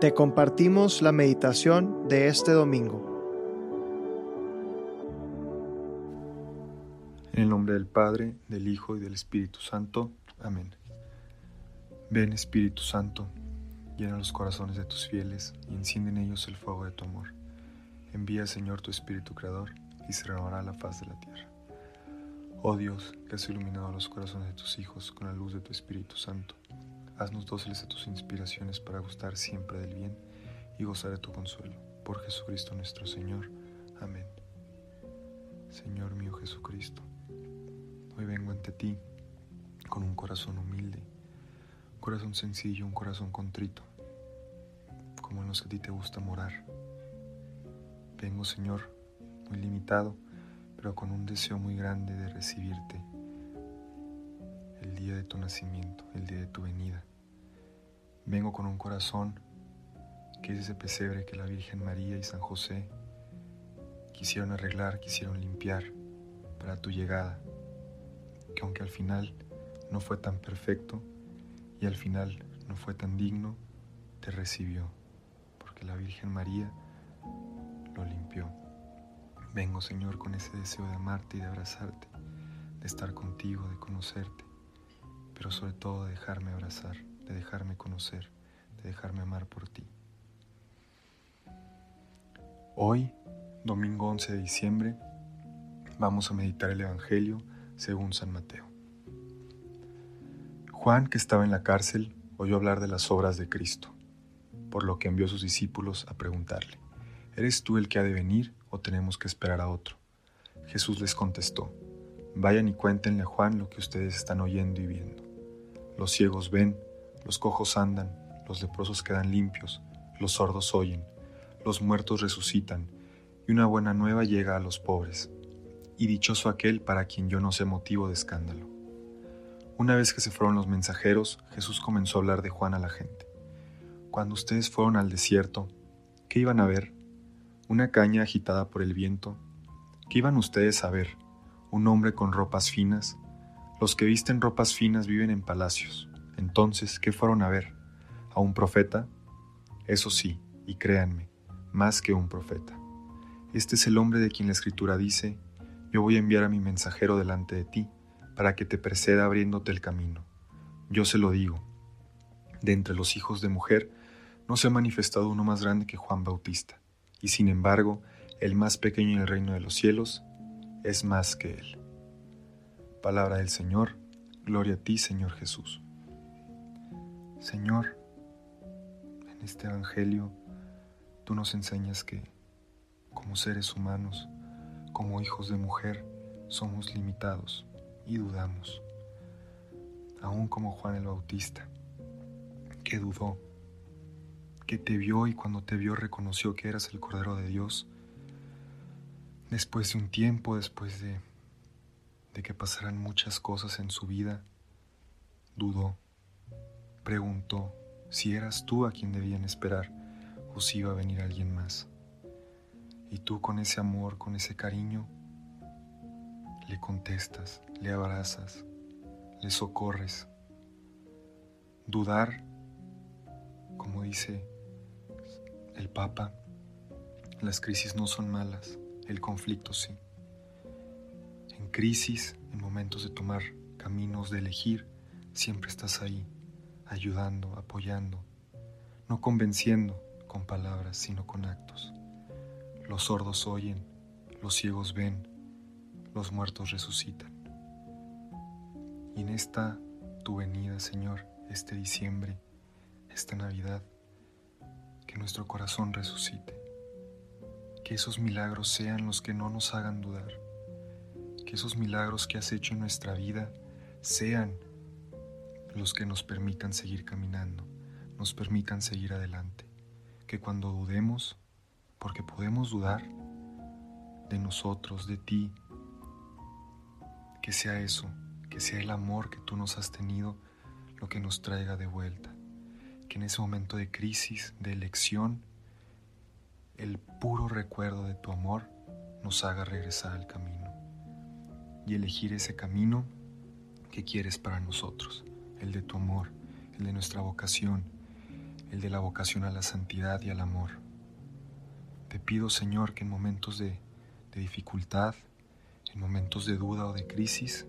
Te compartimos la meditación de este domingo. En el nombre del Padre, del Hijo y del Espíritu Santo. Amén. Ven Espíritu Santo, llena los corazones de tus fieles y enciende en ellos el fuego de tu amor. Envía Señor tu Espíritu Creador y se renovará la faz de la tierra. Oh Dios, que has iluminado los corazones de tus hijos con la luz de tu Espíritu Santo Haznos dóciles a tus inspiraciones para gustar siempre del bien y gozar de tu consuelo. Por Jesucristo nuestro Señor. Amén. Señor mío Jesucristo, hoy vengo ante ti con un corazón humilde, un corazón sencillo, un corazón contrito, como en los que a ti te gusta morar. Vengo, Señor, muy limitado, pero con un deseo muy grande de recibirte el día de tu nacimiento, el día de tu venida. Vengo con un corazón que es ese pesebre que la Virgen María y San José quisieron arreglar, quisieron limpiar para tu llegada, que aunque al final no fue tan perfecto y al final no fue tan digno, te recibió, porque la Virgen María lo limpió. Vengo, Señor, con ese deseo de amarte y de abrazarte, de estar contigo, de conocerte, pero sobre todo de dejarme abrazar de dejarme conocer, de dejarme amar por ti. Hoy, domingo 11 de diciembre, vamos a meditar el Evangelio según San Mateo. Juan, que estaba en la cárcel, oyó hablar de las obras de Cristo, por lo que envió a sus discípulos a preguntarle, ¿eres tú el que ha de venir o tenemos que esperar a otro? Jesús les contestó, vayan y cuéntenle a Juan lo que ustedes están oyendo y viendo. Los ciegos ven, los cojos andan, los leprosos quedan limpios, los sordos oyen, los muertos resucitan, y una buena nueva llega a los pobres. Y dichoso aquel para quien yo no sé motivo de escándalo. Una vez que se fueron los mensajeros, Jesús comenzó a hablar de Juan a la gente. Cuando ustedes fueron al desierto, ¿qué iban a ver? ¿Una caña agitada por el viento? ¿Qué iban ustedes a ver? ¿Un hombre con ropas finas? Los que visten ropas finas viven en palacios. Entonces, ¿qué fueron a ver? ¿A un profeta? Eso sí, y créanme, más que un profeta. Este es el hombre de quien la escritura dice, yo voy a enviar a mi mensajero delante de ti, para que te preceda abriéndote el camino. Yo se lo digo, de entre los hijos de mujer no se ha manifestado uno más grande que Juan Bautista, y sin embargo, el más pequeño en el reino de los cielos es más que él. Palabra del Señor, gloria a ti, Señor Jesús. Señor, en este Evangelio tú nos enseñas que como seres humanos, como hijos de mujer, somos limitados y dudamos. Aún como Juan el Bautista, que dudó, que te vio y cuando te vio reconoció que eras el Cordero de Dios, después de un tiempo, después de, de que pasaran muchas cosas en su vida, dudó preguntó si eras tú a quien debían esperar o si iba a venir alguien más. Y tú con ese amor, con ese cariño, le contestas, le abrazas, le socorres. Dudar, como dice el Papa, las crisis no son malas, el conflicto sí. En crisis, en momentos de tomar caminos, de elegir, siempre estás ahí ayudando, apoyando, no convenciendo con palabras, sino con actos. Los sordos oyen, los ciegos ven, los muertos resucitan. Y en esta tu venida, Señor, este diciembre, esta Navidad, que nuestro corazón resucite, que esos milagros sean los que no nos hagan dudar, que esos milagros que has hecho en nuestra vida sean los que nos permitan seguir caminando, nos permitan seguir adelante. Que cuando dudemos, porque podemos dudar de nosotros, de ti, que sea eso, que sea el amor que tú nos has tenido lo que nos traiga de vuelta. Que en ese momento de crisis, de elección, el puro recuerdo de tu amor nos haga regresar al camino y elegir ese camino que quieres para nosotros el de tu amor, el de nuestra vocación, el de la vocación a la santidad y al amor. Te pido, Señor, que en momentos de, de dificultad, en momentos de duda o de crisis,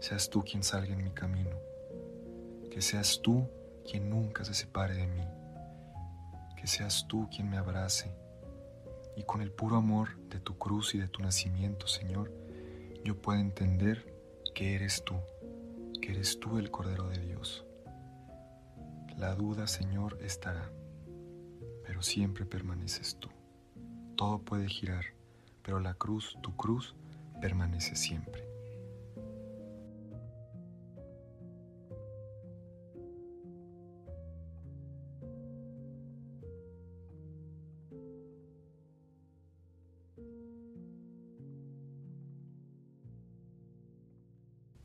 seas tú quien salga en mi camino, que seas tú quien nunca se separe de mí, que seas tú quien me abrace. Y con el puro amor de tu cruz y de tu nacimiento, Señor, yo puedo entender que eres tú, que eres tú el Cordero de Dios. La duda, Señor, estará, pero siempre permaneces tú. Todo puede girar, pero la cruz, tu cruz, permanece siempre.